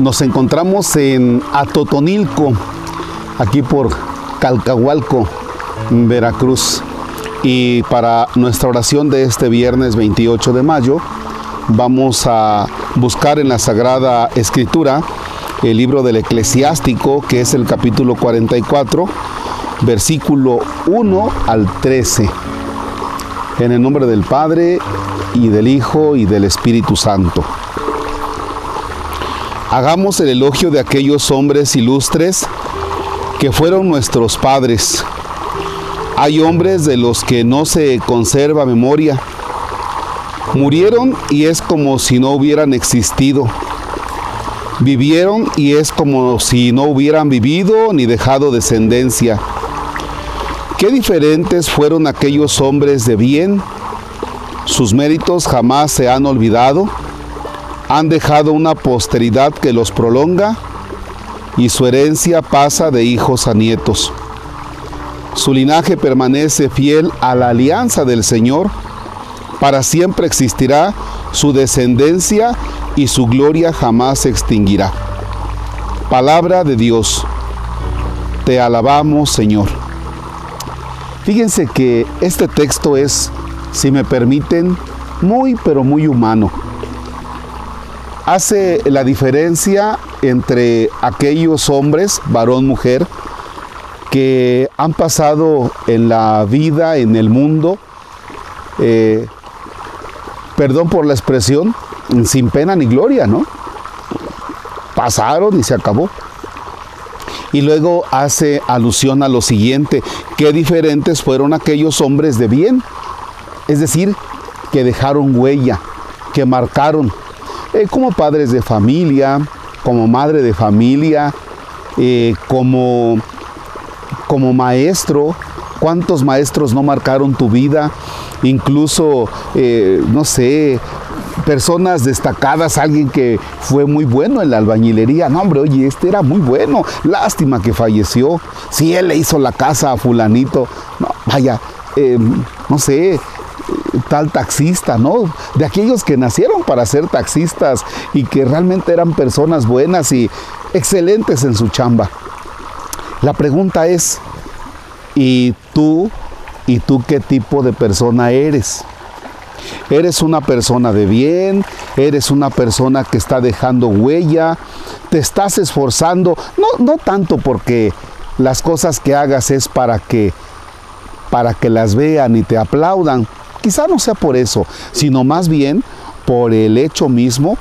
Nos encontramos en Atotonilco, aquí por Calcahualco, Veracruz. Y para nuestra oración de este viernes 28 de mayo, vamos a buscar en la Sagrada Escritura el libro del Eclesiástico, que es el capítulo 44, versículo 1 al 13. En el nombre del Padre y del Hijo y del Espíritu Santo. Hagamos el elogio de aquellos hombres ilustres que fueron nuestros padres. Hay hombres de los que no se conserva memoria. Murieron y es como si no hubieran existido. Vivieron y es como si no hubieran vivido ni dejado descendencia. Qué diferentes fueron aquellos hombres de bien. Sus méritos jamás se han olvidado han dejado una posteridad que los prolonga y su herencia pasa de hijos a nietos. Su linaje permanece fiel a la alianza del Señor, para siempre existirá su descendencia y su gloria jamás se extinguirá. Palabra de Dios, te alabamos Señor. Fíjense que este texto es, si me permiten, muy pero muy humano hace la diferencia entre aquellos hombres, varón, mujer, que han pasado en la vida, en el mundo, eh, perdón por la expresión, sin pena ni gloria, ¿no? Pasaron y se acabó. Y luego hace alusión a lo siguiente, qué diferentes fueron aquellos hombres de bien, es decir, que dejaron huella, que marcaron, eh, como padres de familia, como madre de familia, eh, como, como maestro. ¿Cuántos maestros no marcaron tu vida? Incluso, eh, no sé, personas destacadas, alguien que fue muy bueno en la albañilería. No, hombre, oye, este era muy bueno. Lástima que falleció. Si él le hizo la casa a fulanito. Vaya, no sé, tal taxista, ¿no? De aquellos que nacieron para ser taxistas y que realmente eran personas buenas y excelentes en su chamba. La pregunta es, ¿y tú? ¿Y tú qué tipo de persona eres? ¿Eres una persona de bien? ¿Eres una persona que está dejando huella? ¿Te estás esforzando? No, no tanto porque las cosas que hagas es para que para que las vean y te aplaudan, Quizá no sea por eso, sino más bien por el hecho mismo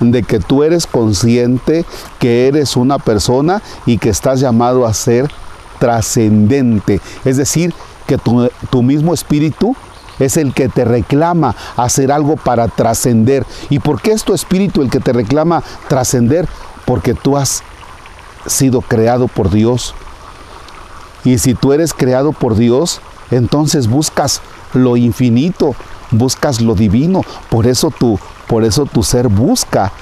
de que tú eres consciente que eres una persona y que estás llamado a ser trascendente. Es decir, que tu, mismo espíritu es el que te reclama hacer algo para trascender. ¿Y por qué es tu espíritu el que te reclama trascender? Porque tú has sido creado por Dios. Y si tú eres creado por Dios, entonces buscas lo infinito, buscas lo divino, por eso tu, por eso tu ser busca,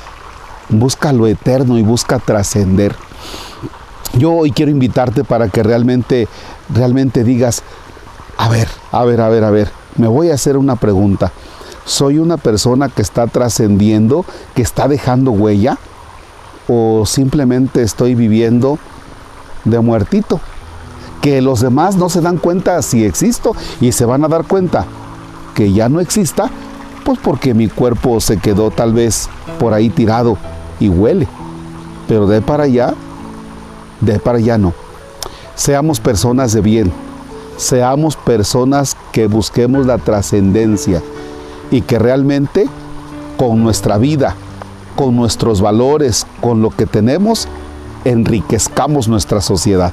busca lo eterno y busca trascender. Yo hoy quiero invitarte para que realmente, realmente digas, a ver, a ver, a ver, a ver, me voy a hacer una pregunta. ¿Soy una persona que está trascendiendo, que está dejando huella? ¿O simplemente estoy viviendo de muertito? Que los demás no se dan cuenta si existo y se van a dar cuenta que ya no exista, pues porque mi cuerpo se quedó tal vez por ahí tirado y huele. Pero de para allá, de para allá no. Seamos personas de bien, seamos personas que busquemos la trascendencia y que realmente con nuestra vida, con nuestros valores, con lo que tenemos, enriquezcamos nuestra sociedad.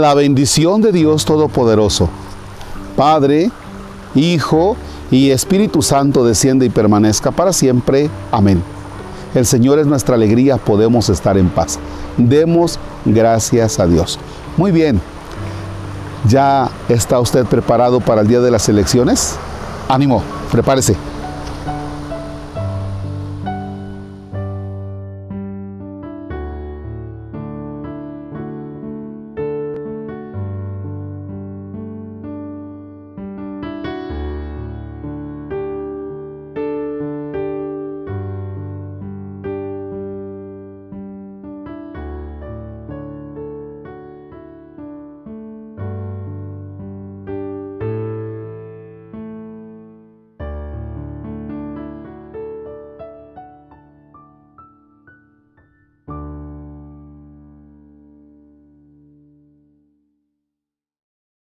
la bendición de Dios Todopoderoso, Padre, Hijo y Espíritu Santo desciende y permanezca para siempre. Amén. el Señor es nuestra alegría, podemos estar en paz. Demos gracias a Dios. Muy bien, ¿ya está usted preparado para el día de las elecciones? Ánimo, prepárese.